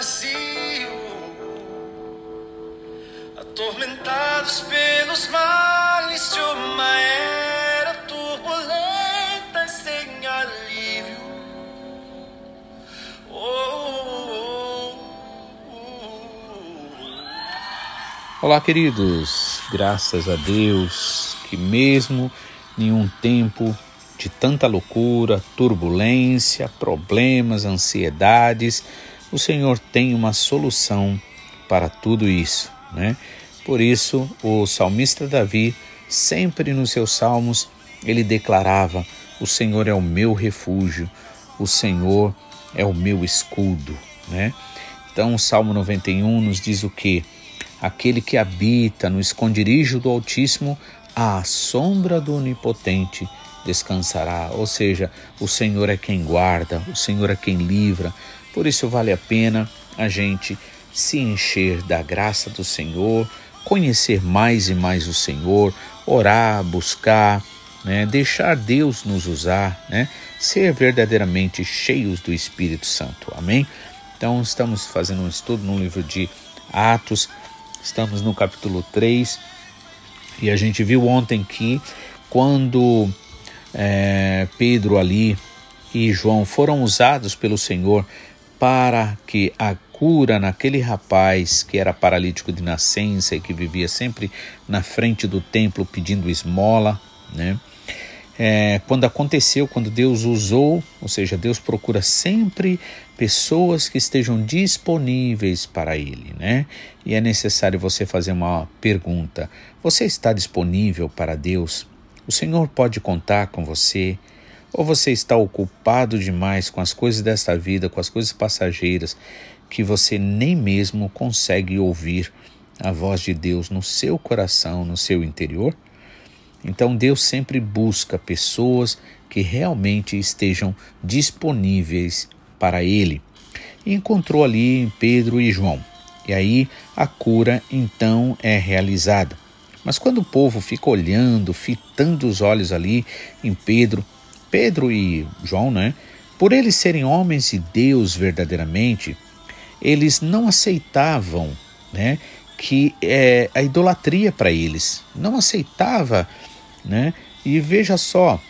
vazio, atormentados pelos males de uma era turbulenta sem alívio. Oh, oh, oh. Olá, queridos. Graças a Deus que mesmo em um tempo de tanta loucura, turbulência, problemas, ansiedades, o Senhor tem uma solução para tudo isso, né? Por isso, o salmista Davi, sempre nos seus salmos, ele declarava: "O Senhor é o meu refúgio, o Senhor é o meu escudo", né? Então, o Salmo 91 nos diz o que? Aquele que habita no esconderijo do Altíssimo, à sombra do Onipotente descansará. Ou seja, o Senhor é quem guarda, o Senhor é quem livra. Por isso vale a pena a gente se encher da graça do Senhor, conhecer mais e mais o Senhor, orar, buscar, né? deixar Deus nos usar, né? ser verdadeiramente cheios do Espírito Santo. Amém? Então, estamos fazendo um estudo no livro de Atos, estamos no capítulo 3 e a gente viu ontem que quando é, Pedro ali e João foram usados pelo Senhor para que a cura naquele rapaz que era paralítico de nascença e que vivia sempre na frente do templo pedindo esmola, né? É, quando aconteceu, quando Deus usou, ou seja, Deus procura sempre pessoas que estejam disponíveis para Ele, né? E é necessário você fazer uma pergunta: você está disponível para Deus? O Senhor pode contar com você? Ou você está ocupado demais com as coisas desta vida, com as coisas passageiras, que você nem mesmo consegue ouvir a voz de Deus no seu coração, no seu interior? Então Deus sempre busca pessoas que realmente estejam disponíveis para Ele. E encontrou ali em Pedro e João. E aí a cura então é realizada. Mas quando o povo fica olhando, fitando os olhos ali em Pedro, Pedro e João, né? Por eles serem homens de Deus verdadeiramente, eles não aceitavam, né? Que é a idolatria para eles, não aceitava, né? E veja só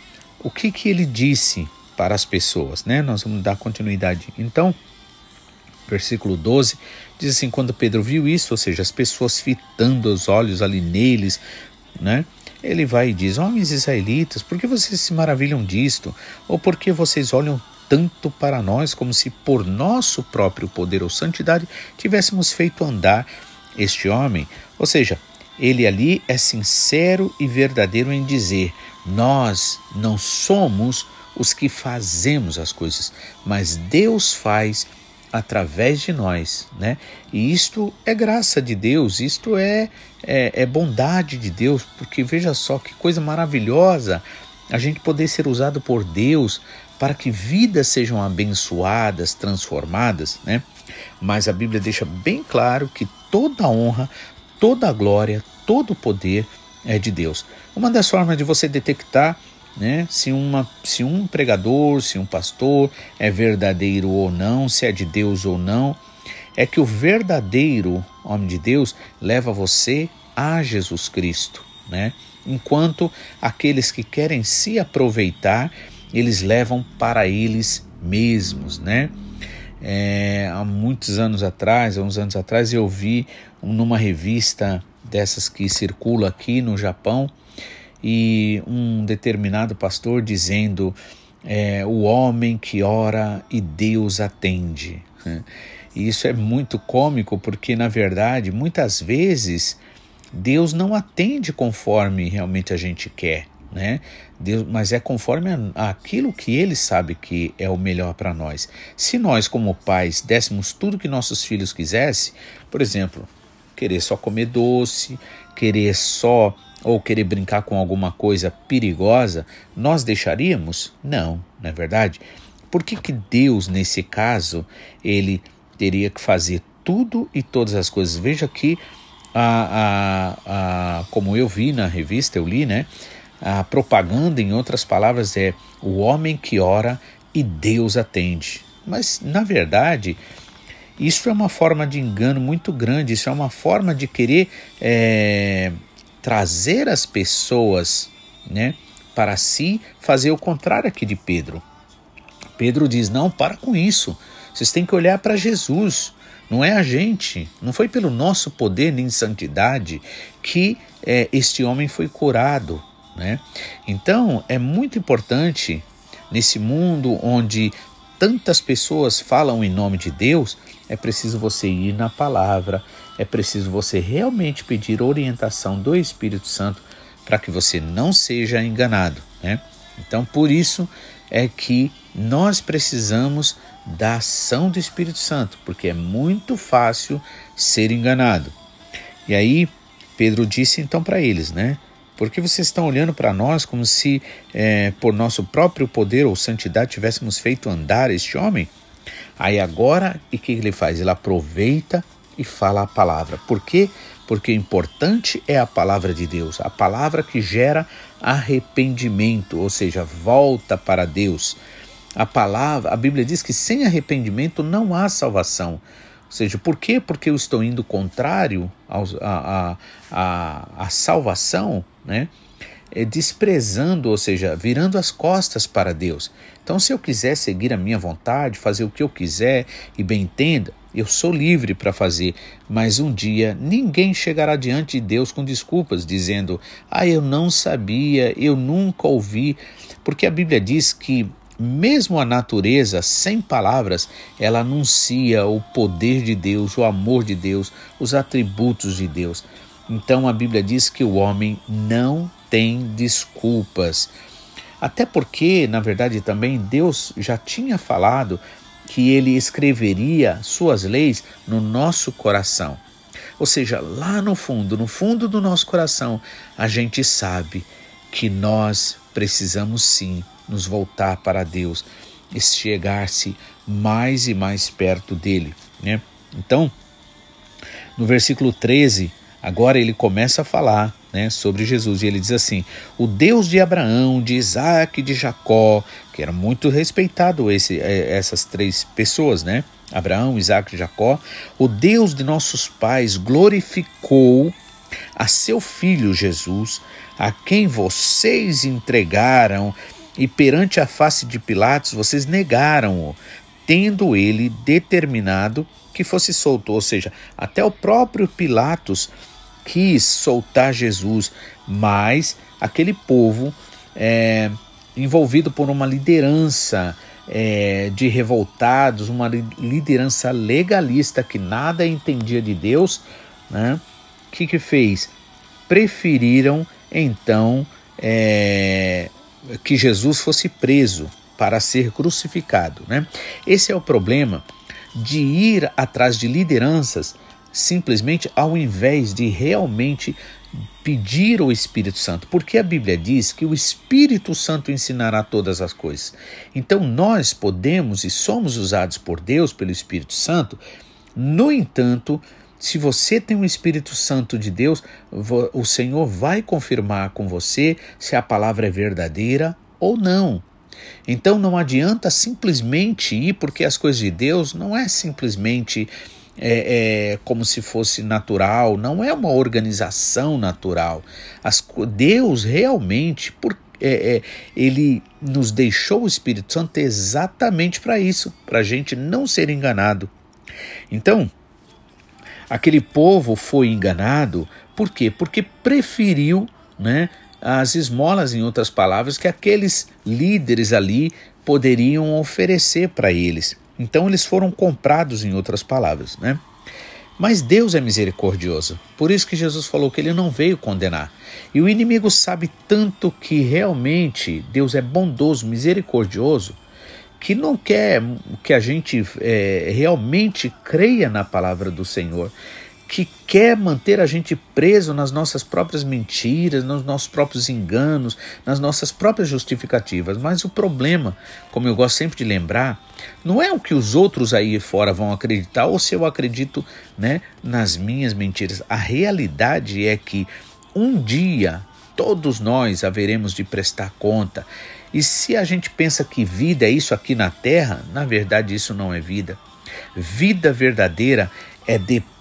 o que que ele disse para as pessoas, né? Nós vamos dar continuidade. Então, versículo 12 diz assim: quando Pedro viu isso, ou seja, as pessoas fitando os olhos ali neles, né? Ele vai e diz: Homens israelitas, por que vocês se maravilham disto? Ou por que vocês olham tanto para nós como se por nosso próprio poder ou santidade tivéssemos feito andar este homem? Ou seja, ele ali é sincero e verdadeiro em dizer: Nós não somos os que fazemos as coisas, mas Deus faz através de nós, né? E isto é graça de Deus, isto é, é, é, bondade de Deus, porque veja só que coisa maravilhosa a gente poder ser usado por Deus para que vidas sejam abençoadas, transformadas, né? Mas a Bíblia deixa bem claro que toda honra, toda glória, todo poder é de Deus. Uma das formas de você detectar né? Se, uma, se um pregador, se um pastor é verdadeiro ou não, se é de Deus ou não, é que o verdadeiro homem de Deus leva você a Jesus Cristo, né? Enquanto aqueles que querem se aproveitar, eles levam para eles mesmos, né? É, há muitos anos atrás, há uns anos atrás, eu vi numa revista dessas que circula aqui no Japão, e um determinado pastor dizendo: é, o homem que ora e Deus atende. E isso é muito cômico porque, na verdade, muitas vezes Deus não atende conforme realmente a gente quer. Né? Deus, mas é conforme a, aquilo que ele sabe que é o melhor para nós. Se nós, como pais, dessemos tudo que nossos filhos quisessem, por exemplo, querer só comer doce, querer só ou querer brincar com alguma coisa perigosa, nós deixaríamos? Não, não é verdade? por que, que Deus, nesse caso, ele teria que fazer tudo e todas as coisas? Veja que, a, a, a, como eu vi na revista, eu li, né? A propaganda, em outras palavras, é o homem que ora e Deus atende. Mas, na verdade, isso é uma forma de engano muito grande, isso é uma forma de querer é, trazer as pessoas né, para si, fazer o contrário aqui de Pedro. Pedro diz: não, para com isso, vocês têm que olhar para Jesus, não é a gente, não foi pelo nosso poder nem santidade que é, este homem foi curado. Né? Então é muito importante nesse mundo onde tantas pessoas falam em nome de Deus, é preciso você ir na palavra, é preciso você realmente pedir orientação do Espírito Santo para que você não seja enganado, né? Então, por isso é que nós precisamos da ação do Espírito Santo, porque é muito fácil ser enganado. E aí Pedro disse então para eles, né? Porque vocês estão olhando para nós como se, é, por nosso próprio poder ou santidade, tivéssemos feito andar este homem? Aí agora, e o que ele faz? Ele aproveita e fala a palavra. Por quê? Porque o importante é a palavra de Deus, a palavra que gera arrependimento, ou seja, volta para Deus. A palavra, a Bíblia diz que sem arrependimento não há salvação. Ou seja, por quê? Porque eu estou indo contrário à salvação, né? É desprezando, ou seja, virando as costas para Deus. Então, se eu quiser seguir a minha vontade, fazer o que eu quiser e bem entenda, eu sou livre para fazer, mas um dia ninguém chegará diante de Deus com desculpas, dizendo: Ah, eu não sabia, eu nunca ouvi. Porque a Bíblia diz que mesmo a natureza, sem palavras, ela anuncia o poder de Deus, o amor de Deus, os atributos de Deus. Então a Bíblia diz que o homem não tem desculpas. Até porque, na verdade, também Deus já tinha falado que ele escreveria suas leis no nosso coração. Ou seja, lá no fundo, no fundo do nosso coração, a gente sabe que nós precisamos sim nos voltar para Deus, chegar-se mais e mais perto dele. Né? Então, no versículo 13, agora ele começa a falar né, sobre Jesus e ele diz assim: O Deus de Abraão, de Isaac de Jacó, que era muito respeitado esse, é, essas três pessoas, né? Abraão, Isaac e Jacó, o Deus de nossos pais glorificou a seu filho Jesus, a quem vocês entregaram e perante a face de Pilatos vocês negaram-o, tendo ele determinado que fosse solto. Ou seja, até o próprio Pilatos quis soltar Jesus, mas aquele povo é, envolvido por uma liderança é, de revoltados, uma liderança legalista que nada entendia de Deus, né? O que, que fez? Preferiram então é, que Jesus fosse preso para ser crucificado. Né? Esse é o problema de ir atrás de lideranças simplesmente ao invés de realmente pedir o Espírito Santo, porque a Bíblia diz que o Espírito Santo ensinará todas as coisas. Então nós podemos e somos usados por Deus pelo Espírito Santo. No entanto, se você tem o Espírito Santo de Deus, o Senhor vai confirmar com você se a palavra é verdadeira ou não. Então não adianta simplesmente ir, porque as coisas de Deus não é simplesmente é, é, como se fosse natural, não é uma organização natural. As, Deus realmente, por, é, é, ele nos deixou o Espírito Santo exatamente para isso, para a gente não ser enganado. Então, Aquele povo foi enganado, por quê? Porque preferiu né, as esmolas, em outras palavras, que aqueles líderes ali poderiam oferecer para eles. Então eles foram comprados, em outras palavras. Né? Mas Deus é misericordioso, por isso que Jesus falou que ele não veio condenar. E o inimigo sabe tanto que realmente Deus é bondoso, misericordioso, que não quer que a gente é, realmente creia na palavra do Senhor, que quer manter a gente preso nas nossas próprias mentiras, nos nossos próprios enganos, nas nossas próprias justificativas. Mas o problema, como eu gosto sempre de lembrar, não é o que os outros aí fora vão acreditar ou se eu acredito né, nas minhas mentiras. A realidade é que um dia todos nós haveremos de prestar conta. E se a gente pensa que vida é isso aqui na terra, na verdade isso não é vida. Vida verdadeira é depois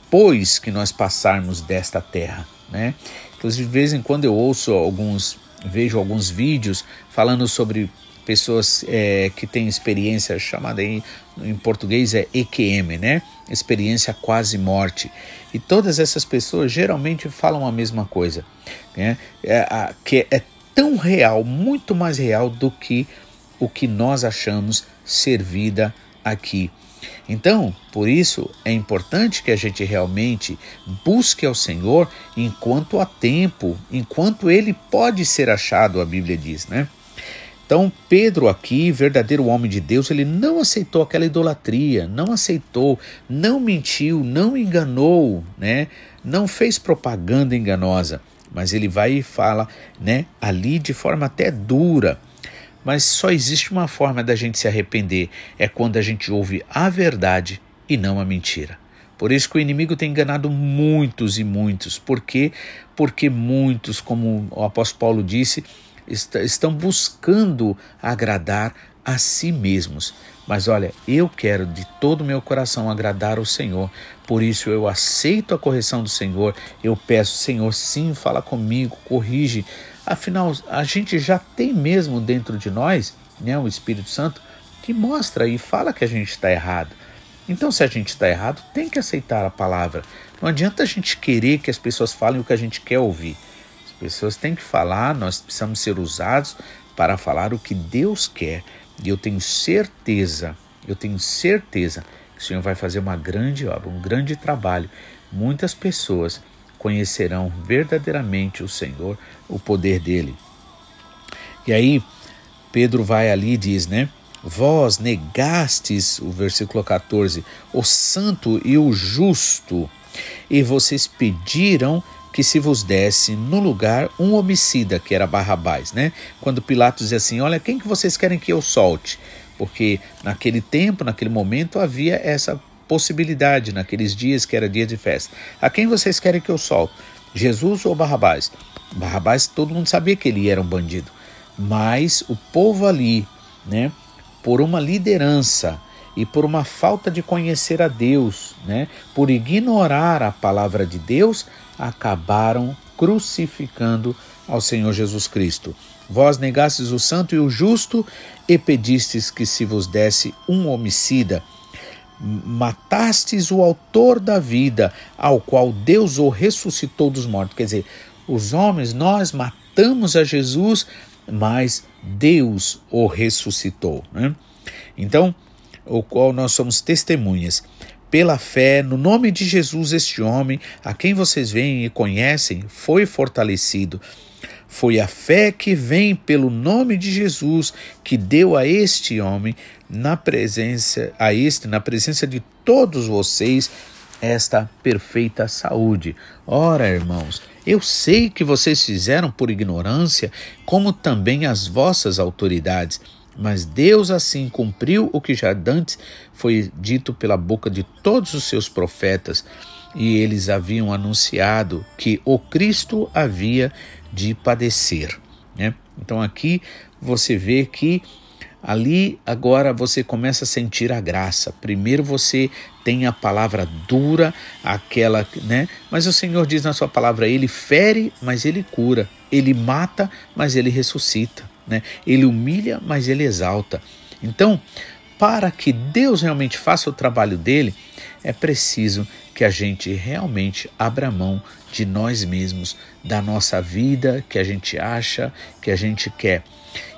que nós passarmos desta terra, né? Inclusive, de vez em quando eu ouço alguns, vejo alguns vídeos falando sobre pessoas é, que têm experiência chamada em, em português é EQM, né? Experiência quase morte. E todas essas pessoas geralmente falam a mesma coisa, né? É, a, que é tão real, muito mais real do que o que nós achamos ser vida aqui. Então, por isso é importante que a gente realmente busque ao Senhor enquanto há tempo, enquanto ele pode ser achado, a Bíblia diz, né? Então, Pedro aqui, verdadeiro homem de Deus, ele não aceitou aquela idolatria, não aceitou, não mentiu, não enganou, né? Não fez propaganda enganosa, mas ele vai e fala, né, ali de forma até dura. Mas só existe uma forma da gente se arrepender, é quando a gente ouve a verdade e não a mentira. Por isso que o inimigo tem enganado muitos e muitos. Por quê? Porque muitos, como o apóstolo Paulo disse, estão buscando agradar a si mesmos. Mas olha, eu quero de todo o meu coração agradar o Senhor. Por isso eu aceito a correção do Senhor. Eu peço, Senhor, sim, fala comigo, corrige. Afinal, a gente já tem mesmo dentro de nós, né, o Espírito Santo, que mostra e fala que a gente está errado. Então, se a gente está errado, tem que aceitar a palavra. Não adianta a gente querer que as pessoas falem o que a gente quer ouvir pessoas têm que falar, nós precisamos ser usados para falar o que Deus quer. E eu tenho certeza, eu tenho certeza que o Senhor vai fazer uma grande obra, um grande trabalho. Muitas pessoas conhecerão verdadeiramente o Senhor, o poder dele. E aí, Pedro vai ali e diz, né? Vós negastes, o versículo 14, o santo e o justo, e vocês pediram que se vos desse no lugar um homicida, que era Barrabás, né? Quando Pilatos dizia assim: Olha, quem que vocês querem que eu solte? Porque naquele tempo, naquele momento, havia essa possibilidade, naqueles dias que era dia de festa. A quem vocês querem que eu solte? Jesus ou Barrabás? Barrabás, todo mundo sabia que ele era um bandido, mas o povo ali, né, por uma liderança e por uma falta de conhecer a Deus, né, por ignorar a palavra de Deus, acabaram crucificando ao Senhor Jesus Cristo. Vós negastes o santo e o justo e pedistes que se vos desse um homicida. Matastes o autor da vida, ao qual Deus o ressuscitou dos mortos. Quer dizer, os homens, nós matamos a Jesus, mas Deus o ressuscitou. Né? Então, o qual nós somos testemunhas pela fé no nome de Jesus, este homem, a quem vocês veem e conhecem, foi fortalecido. Foi a fé que vem pelo nome de Jesus que deu a este homem na presença a este na presença de todos vocês esta perfeita saúde. Ora, irmãos, eu sei que vocês fizeram por ignorância, como também as vossas autoridades mas Deus assim cumpriu o que já antes foi dito pela boca de todos os seus profetas, e eles haviam anunciado que o Cristo havia de padecer. Né? Então aqui você vê que ali agora você começa a sentir a graça. Primeiro você tem a palavra dura, aquela, né? Mas o Senhor diz na sua palavra, ele fere, mas ele cura. Ele mata, mas ele ressuscita né? Ele humilha, mas ele exalta. Então, para que Deus realmente faça o trabalho dele, é preciso que a gente realmente abra mão de nós mesmos, da nossa vida que a gente acha, que a gente quer.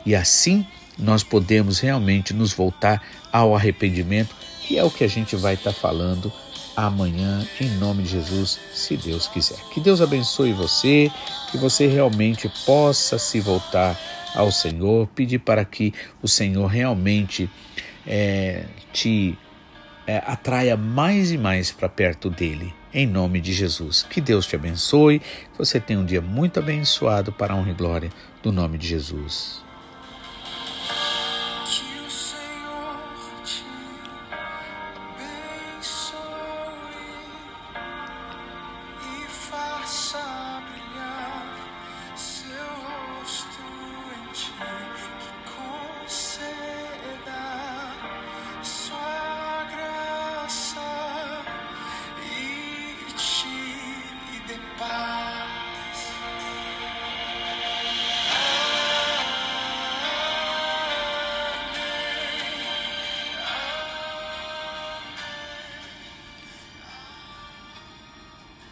E assim nós podemos realmente nos voltar ao arrependimento, que é o que a gente vai estar tá falando amanhã, em nome de Jesus, se Deus quiser. Que Deus abençoe você, que você realmente possa se voltar ao Senhor, pedir para que o Senhor realmente é, te é, atraia mais e mais para perto dele. em nome de Jesus. Que Deus te abençoe, que você tenha um dia muito abençoado para a honra e glória do nome de Jesus.